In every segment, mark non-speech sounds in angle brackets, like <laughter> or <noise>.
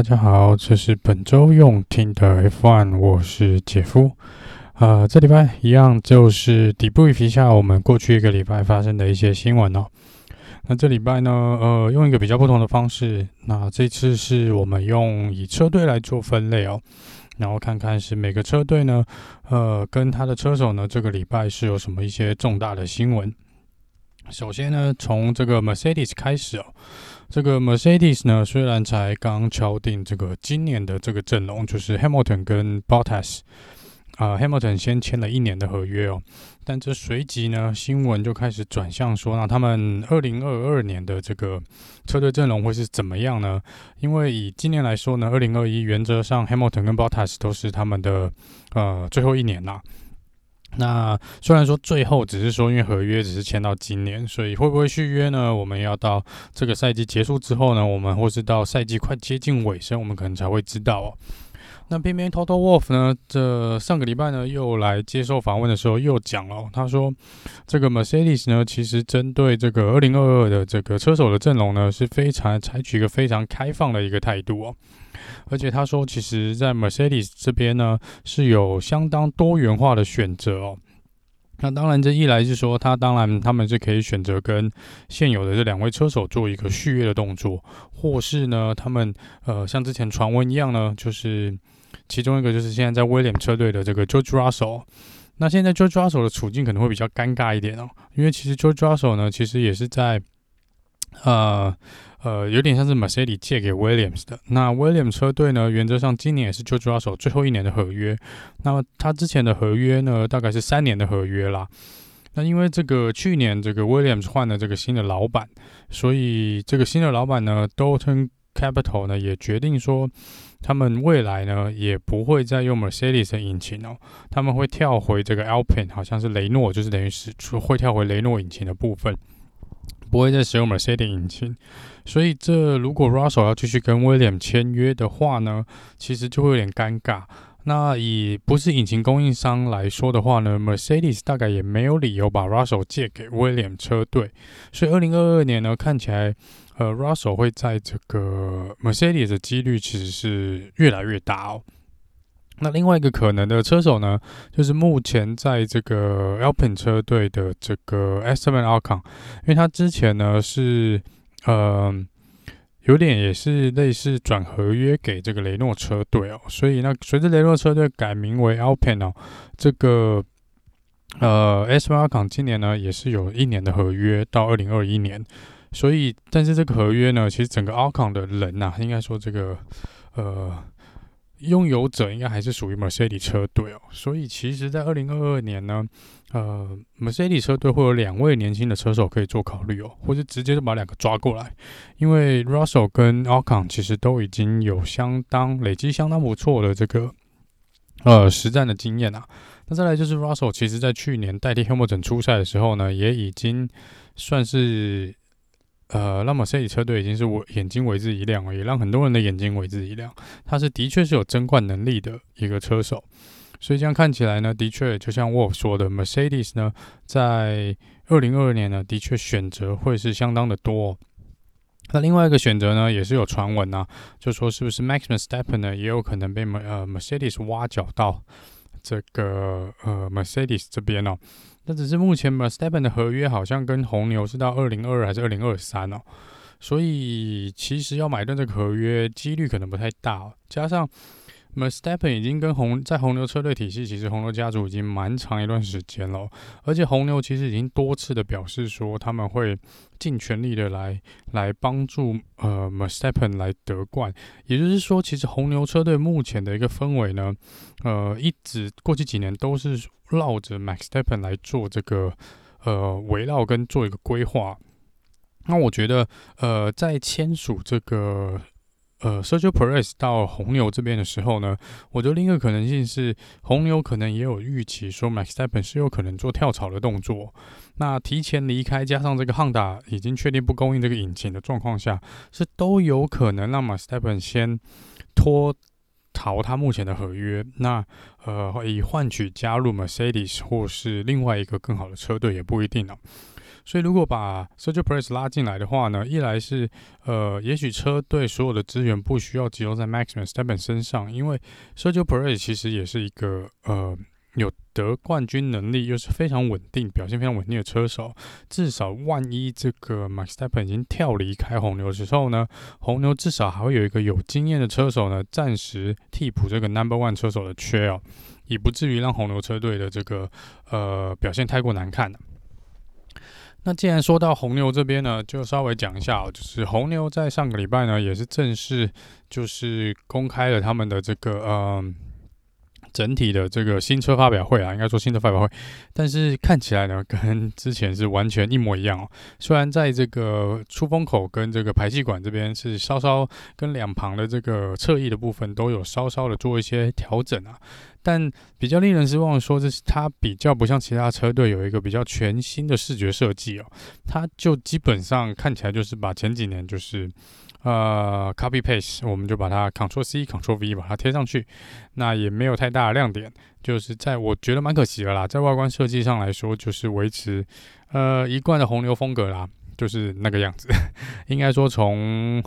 大家好，这是本周用听的 F1，我是姐夫。呃，这礼拜一样就是 debrief 一下我们过去一个礼拜发生的一些新闻哦。那这礼拜呢，呃，用一个比较不同的方式，那这次是我们用以车队来做分类哦，然后看看是每个车队呢，呃，跟他的车手呢，这个礼拜是有什么一些重大的新闻。首先呢，从这个 Mercedes 开始哦。这个 Mercedes 呢，虽然才刚敲定这个今年的这个阵容，就是 Hamilton 跟 Bottas，啊、，Hamilton 先签了一年的合约哦，但这随即呢，新闻就开始转向说，那他们二零二二年的这个车队阵容会是怎么样呢？因为以今年来说呢，二零二一原则上 Hamilton 跟 Bottas 都是他们的呃最后一年啦。那虽然说最后只是说，因为合约只是签到今年，所以会不会续约呢？我们要到这个赛季结束之后呢，我们或是到赛季快接近尾声，我们可能才会知道哦。那偏偏 Toto Wolff 呢，这上个礼拜呢又来接受访问的时候又讲了，他说这个 Mercedes 呢，其实针对这个二零二二的这个车手的阵容呢，是非常采取一个非常开放的一个态度哦。而且他说，其实，在 Mercedes 这边呢，是有相当多元化的选择哦。那当然，这一来是说，他当然他们是可以选择跟现有的这两位车手做一个续约的动作，或是呢，他们呃像之前传闻一样呢，就是其中一个就是现在在威廉车队的这个 George Russell。那现在 George Russell 的处境可能会比较尴尬一点哦，因为其实 George Russell 呢，其实也是在呃。呃，有点像是 Mercedes 借给 Williams 的。那 Williams 车队呢，原则上今年也是 George Russell 最后一年的合约。那么他之前的合约呢，大概是三年的合约啦。那因为这个去年这个 Williams 换了这个新的老板，所以这个新的老板呢，Dorilton Capital 呢也决定说，他们未来呢也不会再用 Mercedes 的引擎哦，他们会跳回这个 Alpine，好像是雷诺，就是等于是会跳回雷诺引擎的部分。不会再使用 Mercedes 引擎，所以这如果 Russell 要继续跟 William 签约的话呢，其实就会有点尴尬。那以不是引擎供应商来说的话呢，Mercedes 大概也没有理由把 Russell 借给 William 车队。所以二零二二年呢，看起来呃 Russell 会在这个 Mercedes 的几率其实是越来越大哦。那另外一个可能的车手呢，就是目前在这个 Alpine 车队的这个 Esteban Ocon，因为他之前呢是呃有点也是类似转合约给这个雷诺车队哦，所以那随着雷诺车队改名为 Alpine 哦，这个呃 Esteban Ocon 今年呢也是有一年的合约到二零二一年，所以但是这个合约呢，其实整个 Ocon 的人呐、应该说这个呃。拥有者应该还是属于 Mercedes 车队哦，所以其实，在二零二二年呢，呃，Mercedes 车队会有两位年轻的车手可以做考虑哦，或者直接就把两个抓过来，因为 Russell 跟 Alcon 其实都已经有相当累积相当不错的这个呃实战的经验啊。那再来就是 Russell，其实在去年代替 Hamilton 出赛的时候呢，也已经算是。呃，那么 Mercedes 车队已经是我眼睛为之一亮了，也让很多人的眼睛为之一亮。他是的确是有争冠能力的一个车手，所以这样看起来呢，的确就像 Wolf 说的，Mercedes 呢，在二零二二年呢，的确选择会是相当的多。那另外一个选择呢，也是有传闻啊，就说是不是 Max Verstappen 呢，也有可能被呃 Mercedes 挖角到这个呃 Mercedes 这边哦。那只是目前嘛，stephen 的合约好像跟红牛是到二零二二还是二零二三哦，所以其实要买断这个合约几率可能不太大哦，加上。M e r s t a p p e n 已经跟红在红牛车队体系，其实红牛家族已经蛮长一段时间了，而且红牛其实已经多次的表示说他们会尽全力的来来帮助呃 m e r s t a p p e n 来得冠，也就是说，其实红牛车队目前的一个氛围呢，呃，一直过去几年都是绕着 Verstappen 来做这个呃围绕跟做一个规划。那我觉得呃，在签署这个。呃，Sergio Perez 到红牛这边的时候呢，我觉得另一个可能性是，红牛可能也有预期说，Max Verstappen 是有可能做跳槽的动作。那提前离开，加上这个 Honda 已经确定不供应这个引擎的状况下，是都有可能让 Max Verstappen 先脱逃他目前的合约。那呃，以换取加入 Mercedes 或是另外一个更好的车队也不一定呢。所以如果把 Sergio Perez 拉进来的话呢，一来是呃，也许车队所有的资源不需要集中在 Max Verstappen 身上，因为 Sergio Perez 其实也是一个呃。有得冠军能力，又是非常稳定、表现非常稳定的车手。至少万一这个 Max Verstappen 已经跳离开红牛的时候呢，红牛至少还会有一个有经验的车手呢，暂时替补这个 Number One 车手的缺哦，也不至于让红牛车队的这个呃表现太过难看。那既然说到红牛这边呢，就稍微讲一下哦，就是红牛在上个礼拜呢，也是正式就是公开了他们的这个嗯。呃整体的这个新车发表会啊，应该说新车发表会，但是看起来呢，<laughs> 跟之前是完全一模一样哦。虽然在这个出风口跟这个排气管这边是稍稍跟两旁的这个侧翼的部分都有稍稍的做一些调整啊，但比较令人失望的说，这是它比较不像其他车队有一个比较全新的视觉设计哦，它就基本上看起来就是把前几年就是。呃，copy paste，我们就把它 Ctrl C Ctrl V 把它贴上去，那也没有太大的亮点，就是在我觉得蛮可惜的啦，在外观设计上来说，就是维持呃一贯的红牛风格啦，就是那个样子。<laughs> 应该说从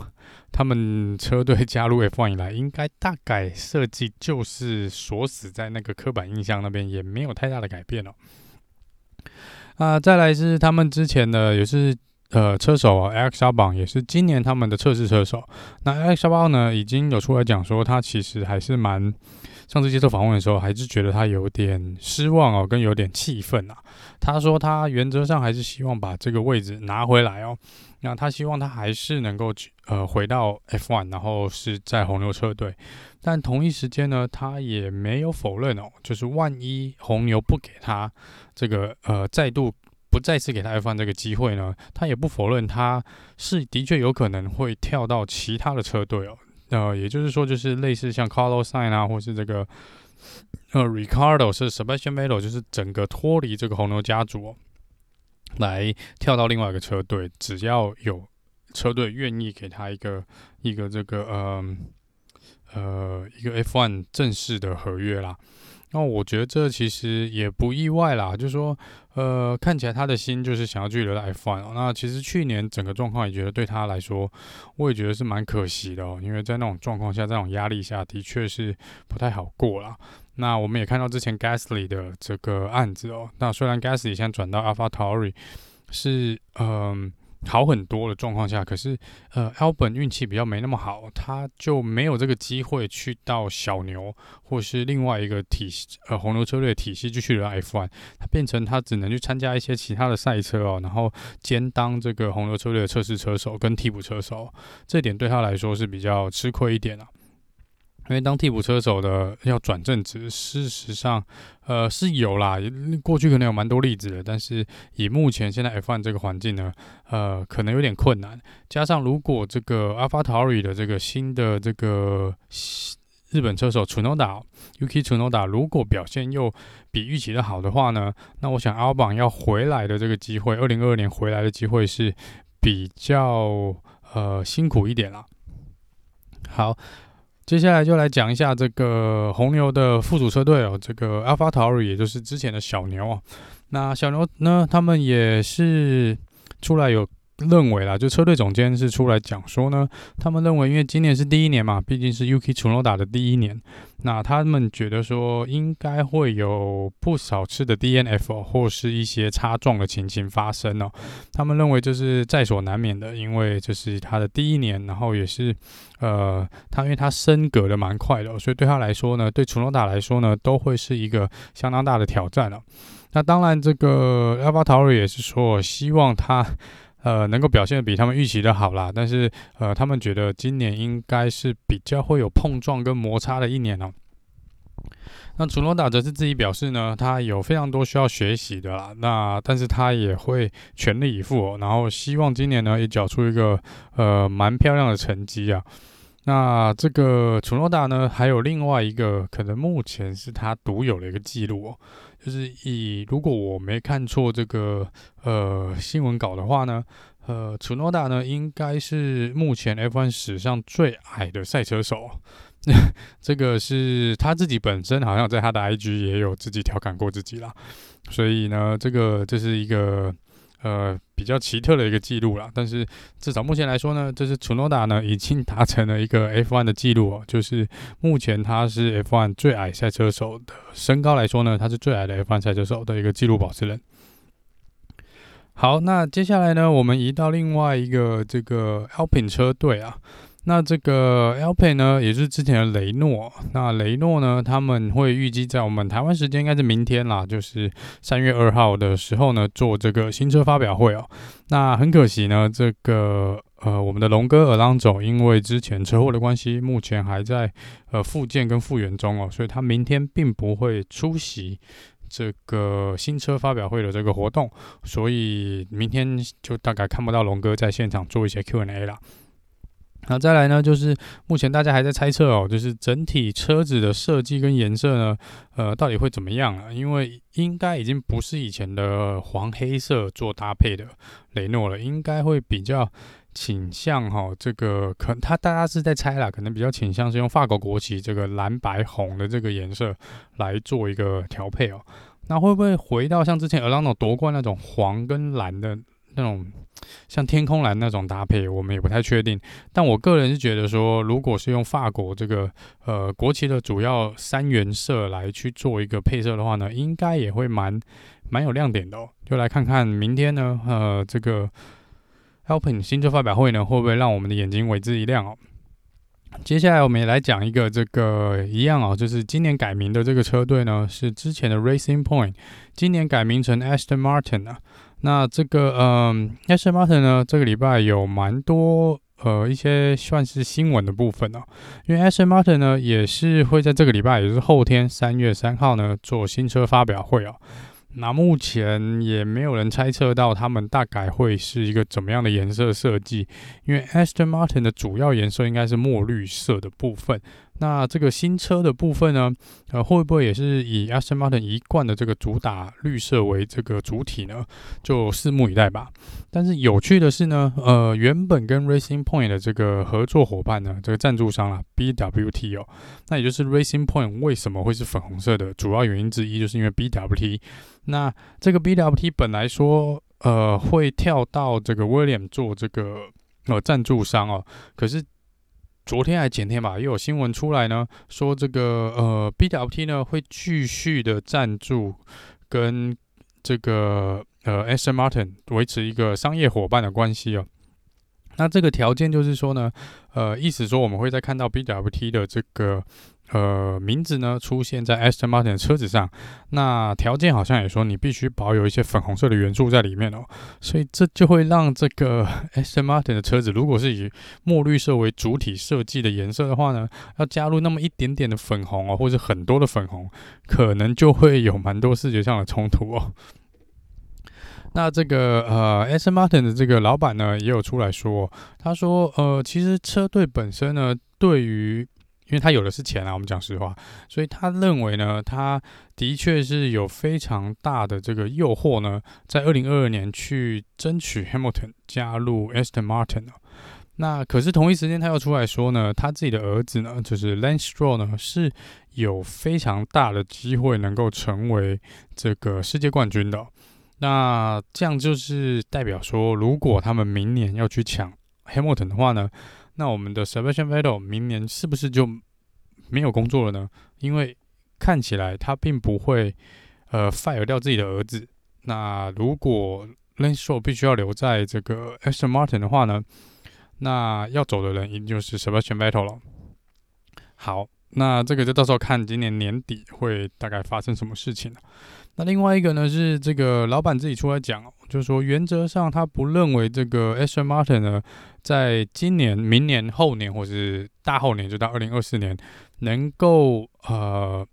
他们车队加入 F1 以来，应该大概设计就是锁死在那个刻板印象那边，也没有太大的改变哦。啊、再来是他们之前的也是。呃，车手啊，Alex Albon 也是今年他们的测试车手。那 Alex Albon 呢，已经有出来讲说，他其实还是蛮上次接受访问的时候，还是觉得他有点失望哦，跟有点气愤啊。他说他原则上还是希望把这个位置拿回来哦。那他希望他还是能够呃回到 F1，然后是在红牛车队。但同一时间呢，他也没有否认哦，就是万一红牛不给他这个呃再度。不再次给他 F1 这个机会呢，他也不否认他是的确有可能会跳到其他的车队哦。呃，也就是说，就是类似像 Carlos Sain 啊，或是这个呃 Ricardo 是 Sebastian Metal，就是整个脱离这个红牛家族哦，来跳到另外一个车队，只要有车队愿意给他一个一个这个呃呃一个 F1 正式的合约啦。那我觉得这其实也不意外啦，就是说，呃，看起来他的心就是想要继续留在 F1 哦。那其实去年整个状况也觉得对他来说，我也觉得是蛮可惜的哦，因为在那种状况下，这种压力下的确是不太好过了。那我们也看到之前 Gasly 的这个案子哦，那虽然 Gasly 现在转到 AlphaTauri 是嗯。好很多的状况下，可是呃，Albon 运气比较没那么好，他就没有这个机会去到小牛或是另外一个体系呃红牛车队体系就去了 F1，他变成他只能去参加一些其他的赛车哦，然后兼当这个红牛车队的测试车手跟替补车手，这点对他来说是比较吃亏一点啊。因为当替补车手的要转正职，事实上，呃，是有啦。过去可能有蛮多例子的，但是以目前现在 F1 这个环境呢，呃，可能有点困难。加上如果这个 AlphaTauri 的这个新的这个日本车手 Tsunoda Yuki Tsunoda 如果表现又比预期的好的话呢，那我想 Albon 要回来的这个机会，二零二二年回来的机会是比较呃辛苦一点啦。好。接下来就来讲一下这个红牛的附属车队哦，这个 AlphaTauri 也就是之前的小牛哦。那小牛呢，他们也是出来有。认为啦，就车队总监是出来讲说呢，他们认为因为今年是第一年嘛，毕竟是 Yuki Tsunoda 的第一年，那他们觉得说应该会有不少次的 DNF 或是一些擦撞的情形发生哦。他们认为这是在所难免的，因为这是他的第一年，然后也是呃，他因为他升格的蛮快的，所以对他来说呢，对 Tsunoda 来说呢，都会是一个相当大的挑战了。那当然，这个 AlphaTauri 也是说希望他。呃，能够表现的比他们预期的好啦，但是呃，他们觉得今年应该是比较会有碰撞跟摩擦的一年哦。那楚诺达则是自己表示呢，他有非常多需要学习的啦，那但是他也会全力以赴，然后希望今年呢也缴出一个呃蛮漂亮的成绩啊。那这个楚诺达呢，还有另外一个可能目前是他独有的一个记录哦。就是以如果我没看错这个呃新闻稿的话呢，呃，楚诺达呢应该是目前 F1 史上最矮的赛车手。<laughs> 这个是他自己本身好像在他的 IG 也有自己调侃过自己啦。所以呢，这个这是一个呃比较奇特的一个记录了。但是至少目前来说呢，这是楚诺达呢已经达成了一个 <laughs> F1 的记录哦，就是目前他是 F1 最矮赛车手的身高来说呢，他是最矮的 F1 赛车手的一个记录保持人。好，那接下来呢，我们移到另外一个这个 Alpine 车队啊。那这个 Alpine 呢，也是之前的雷诺。那雷诺呢，他们会预计在我们台湾时间应该是明天啦，就是三月二号的时候呢，做这个新车发表会哦。那很可惜呢，这个呃，我们的龙哥 Alonso 因为之前车祸的关系，目前还在呃复健跟复原中哦，所以他明天并不会出席。这个新车发表会的这个活动，所以明天就大概看不到龙哥在现场做一些 Q&A 了。那再来呢，就是目前大家还在猜测哦，就是整体车子的设计跟颜色呢，呃，到底会怎么样啊？因为应该已经不是以前的黄黑色做搭配的雷诺了，应该会比较。倾向哈，这个可他大家是在猜啦，可能比较倾向是用法国国旗这个蓝白红的这个颜色来做一个调配哦。那会不会回到像之前 Alonso 夺冠那种黄跟蓝的那种，像天空蓝那种搭配？我们也不太确定。但我个人是觉得说，如果是用法国这个呃国旗的主要三原色来去做一个配色的话呢，应该也会蛮蛮有亮点的哦。就来看看明天呢，呃，这个。Alpine 新车发表会呢，会不会让我们的眼睛为之一亮哦？接下来我们也来讲一个这个一样哦，就是今年改名的这个车队呢，是之前的 Racing Point，今年改名成 Aston Martin 啊。那这个嗯，Aston Martin 呢，这个礼拜有蛮多呃一些算是新闻的部分哦，因为 Aston Martin 呢也是会在这个礼拜，也就是后天三月三号呢做新车发表会哦。那目前也没有人猜测到他们大概会是一个怎么样的颜色设计，因为 Aston Martin 的主要颜色应该是墨绿色的部分。那这个新车的部分呢，呃，会不会也是以 Aston Martin 一贯的这个主打绿色为这个主体呢？就拭目以待吧。但是有趣的是呢，呃，原本跟 Racing Point 的这个合作伙伴呢，这个赞助商啊，BWT 哦，那也就是 Racing Point 为什么会是粉红色的主要原因之一，就是因为 BWT。那这个 BWT 本来说，呃，会跳到这个 William 做这个呃赞助商哦，可是。昨天还前天吧，又有新闻出来呢，说这个呃 BWT 呢会继续的赞助跟这个呃 Aston Martin 维持一个商业伙伴的关系哦。那这个条件就是说呢，呃，意思说我们会再看到 BWT 的这个。呃，名字呢出现在 Aston Martin 的车子上，那条件好像也说你必须保有一些粉红色的元素在里面哦，所以这就会让这个 <laughs> Aston Martin 的车子，如果是以墨绿色为主体设计的颜色的话呢，要加入那么一点点的粉红哦，或者很多的粉红，可能就会有蛮多视觉上的冲突哦。那这个呃，Aston Martin 的这个老板呢也有出来说，他说呃，其实车队本身呢对于因为他有的是钱啊，我们讲实话，所以他认为呢，他的确是有非常大的这个诱惑呢，在二零二二年去争取 Hamilton 加入 Aston Martin。那可是同一时间，他又出来说呢，他自己的儿子呢，就是 Lance Stroll 呢，是有非常大的机会能够成为这个世界冠军的。那这样就是代表说，如果他们明年要去抢 Hamilton 的话呢，那我们的 Sebastian Vettel 明年是不是就没有工作了呢？因为看起来他并不会呃 fire 掉自己的儿子。那如果 Lance Stroll 必须要留在这个 Aston Martin 的话呢，那要走的人一定就是 Sebastian Vettel 了。好，那这个就到时候看今年年底会大概发生什么事情了。那另外一个呢是这个老板自己出来讲，就是说原则上他不认为这个 Aston Martin 呢，在今年、明年、后年或是大后年，就到二零二四年，能够呃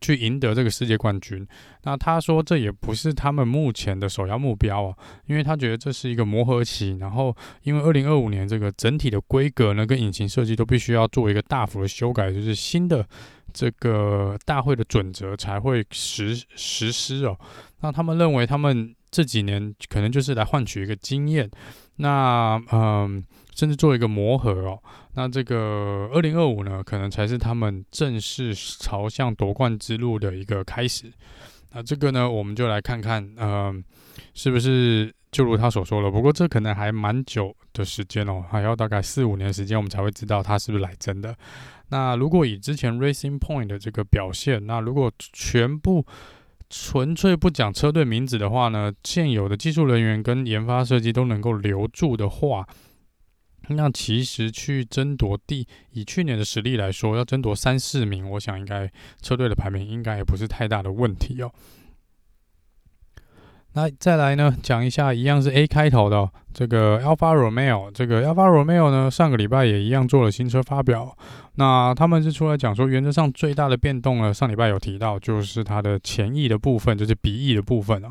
去赢得这个世界冠军。那他说这也不是他们目前的首要目标啊，因为他觉得这是一个磨合期。然后因为二零二五年这个整体的规格呢跟引擎设计都必须要做一个大幅的修改，就是新的。这个大会的准则才会实实施哦。那他们认为，他们这几年可能就是来换取一个经验，那嗯，甚至做一个磨合哦。那这个二零二五呢，可能才是他们正式朝向夺冠之路的一个开始。那这个呢，我们就来看看，嗯，是不是就如他所说的，不过这可能还蛮久的时间哦，还要大概四五年时间，我们才会知道他是不是来真的。那如果以之前 Racing Point 的这个表现，那如果全部纯粹不讲车队名字的话呢，现有的技术人员跟研发设计都能够留住的话，那其实去争夺第，以去年的实力来说，要争夺三四名，我想应该车队的排名应该也不是太大的问题哦。那再来呢，讲一下一样是 A 开头的、这个 Alfa Romeo，这个 Alfa Romeo 呢，上个礼拜也一样做了新车发表。那他们是出来讲说，原则上最大的变动呢，上礼拜有提到，就是它的前翼的部分，就是鼻翼的部分哦。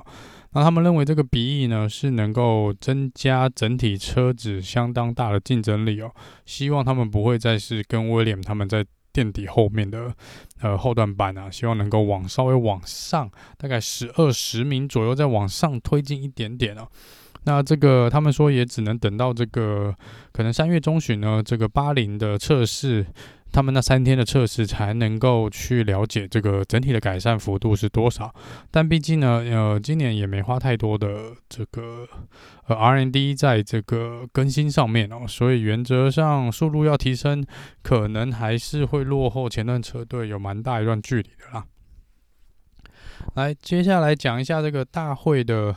那他们认为这个鼻翼呢，是能够增加整体车子相当大的竞争力哦。希望他们不会再是跟威廉他们在。垫底后面的呃后段班啊，希望能够往稍微往上，大概十二十名左右，再往上推进一点点哦。那这个他们说也只能等到这个可能三月中旬呢，这个巴林的测试。他们那三天的测试才能够去了解这个整体的改善幅度是多少，但毕竟呢，呃，今年也没花太多的这个呃 R&D 在这个更新上面哦，所以原则上速度要提升，可能还是会落后前段车队有蛮大一段距离的啦。来，接下来讲一下这个大会的。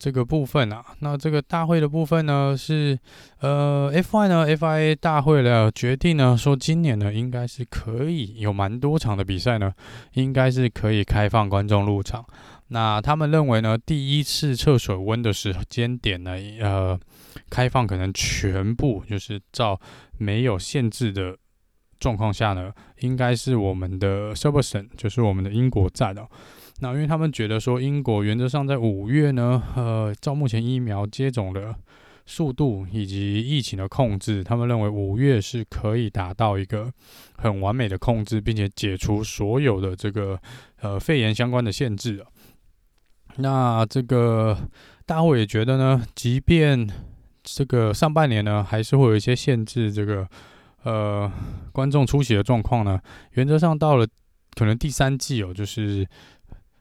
这个部分啊，那这个大会的部分呢是，呃，F1 呢，FIA 大会呢决定呢，说今年呢应该是可以有蛮多场的比赛呢，应该是可以开放观众入场。那他们认为呢，第一次测水温的时间点呢，呃，开放可能全部就是照没有限制的状况下呢，应该是我们的 subversion，就是我们的英国站哦。那因为他们觉得说，英国原则上在五月呢，呃，照目前疫苗接种的速度以及疫情的控制，他们认为五月是可以达到一个很完美的控制，并且解除所有的这个呃肺炎相关的限制。那这个大会也觉得呢，即便这个上半年呢，还是会有一些限制这个呃观众出席的状况呢，原则上到了可能第三季哦，就是。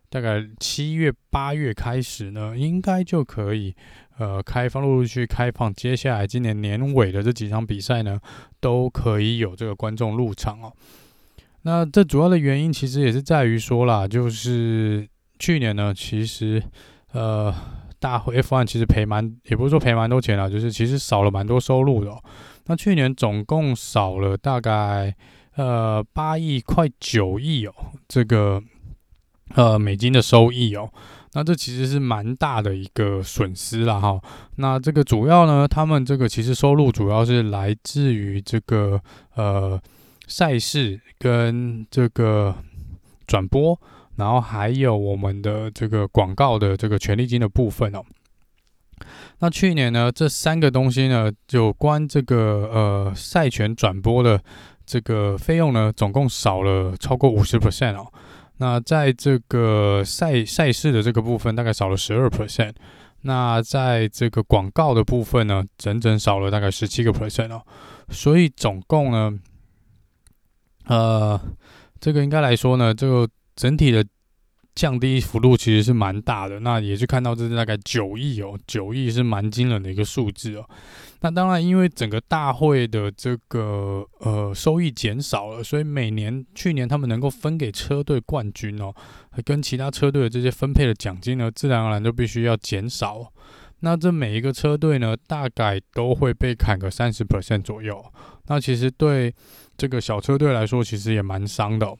大概七月八月开始呢，应该就可以呃开放，陆陆续续开放。接下来今年年尾的这几场比赛呢，都可以有这个观众入场哦。那这主要的原因其实也是在于说啦，就是去年呢，其实呃大会 F1 其实赔蛮，也不是说赔蛮多钱啦，就是其实少了蛮多收入的哦。那去年总共少了大概呃八亿快九亿哦，这个。呃，美金的收益哦，那这其实是蛮大的一个损失啦哈。那这个主要呢，他们这个其实收入主要是来自于这个呃赛事跟这个转播，然后还有我们的这个广告的这个权利金的部分哦。那去年呢，这三个东西呢，有关这个呃赛权转播的这个费用呢，总共少了超过五十 percent 哦。那在这个赛赛事的这个部分，大概少了十二 percent。那在这个广告的部分呢，整整少了大概十七个 percent 哦。所以总共呢，呃，这个应该来说呢，这个整体的。降低幅度其实是蛮大的，那也是看到这是大概九亿哦，九亿是蛮惊人的一个数字哦。那当然，因为整个大会的这个呃收益减少了，所以每年去年他们能够分给车队冠军哦，跟其他车队的这些分配的奖金呢，自然而然就必须要减少。那这每一个车队呢，大概都会被砍个三十 percent 左右。那其实对这个小车队来说，其实也蛮伤的。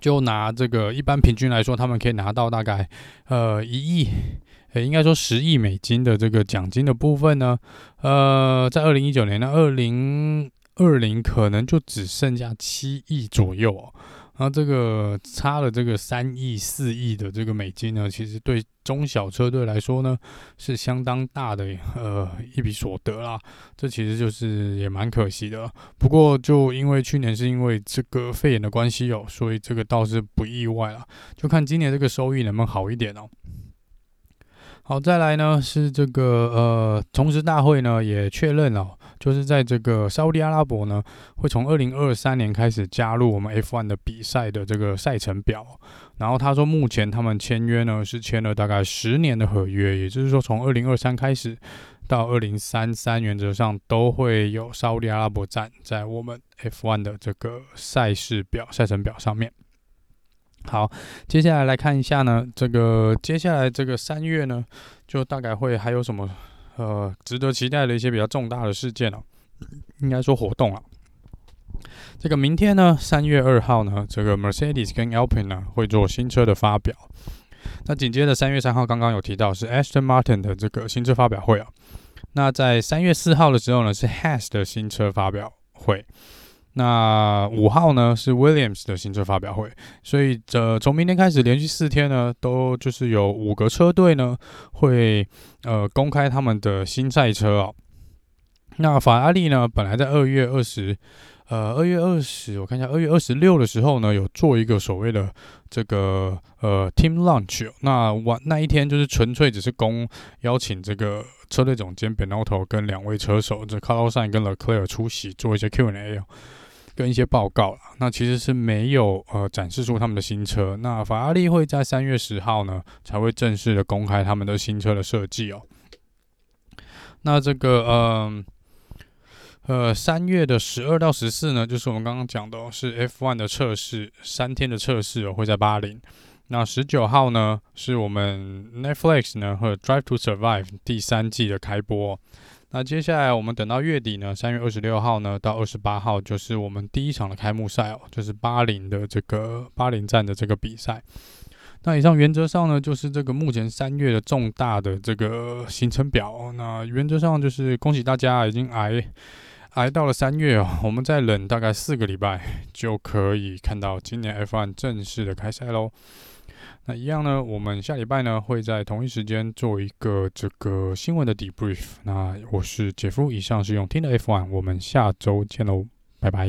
就拿这个一般平均来说，他们可以拿到大概呃一亿，应该说十亿美金的这个奖金的部分呢，呃，在二零一九年呢，二零二零可能就只剩下七亿左右哦。那这个差了这个三亿四亿的这个美金呢，其实对中小车队来说呢，是相当大的呃一笔所得啦。这其实就是也蛮可惜的。不过就因为去年是因为这个肺炎的关系哦，所以这个倒是不意外了。就看今年这个收益能不能好一点哦。好，再来呢是这个呃，同时大会呢也确认了。就是在这个沙乌地阿拉伯呢，会从二零二三年开始加入我们 F1 的比赛的这个赛程表。然后他说，目前他们签约呢是签了大概十年的合约，也就是说从二零二三开始到二零三三，原则上都会有沙乌地阿拉伯站在我们 F1 的这个赛事表、赛程表上面。好，接下来来看一下呢，这个接下来这个三月呢，就大概会还有什么呃值得期待的一些比较重大的事件哦，应该说活动了。这个明天呢，三月二号呢，这个 Mercedes 跟 Alpine 呢会做新车的发表。那紧接着三月三号，刚刚有提到是 Aston Martin 的这个新车发表会啊。那在三月四号的时候呢，是 Has 的新车发表会。那五号呢是 Williams 的新车发表会，所以这从明天开始连续四天呢，都就是有五个车队呢会呃公开他们的新赛车哦。那法拉利呢，本来在二月二十，呃二月二十，我看一下二月二十六的时候呢，有做一个所谓的这个呃 Team Launch，那晚那一天就是纯粹只是公邀请这个车队总监 Benotto 跟两位车手这 c a r l s a n 跟 l e c l e r 出席做一些 Q&A 跟一些报告了，那其实是没有呃展示出他们的新车。那法拉利会在三月十号呢才会正式的公开他们的新车的设计哦。那这个嗯呃呃三月的十二到十四呢，就是我们刚刚讲的、是 F1 的测试，三天的测试会在巴林。那十九号呢是我们 Netflix 呢和 Drive to Survive 第三季的开播、那接下来我们等到月底呢，三月二十六号呢到二十八号，就是我们第一场的开幕赛哦，就是巴林的这个巴林站的这个比赛。那以上原则上呢，就是这个目前三月的重大的这个行程表。那原则上就是恭喜大家已经挨挨到了三月哦，我们再忍大概四个礼拜就可以看到今年 F1 正式的开赛喽。那一样呢，我们下礼拜呢会在同一时间做一个这个新闻的 debrief。那我是杰夫，以上是用听的 F1，我们下周见喽，拜拜。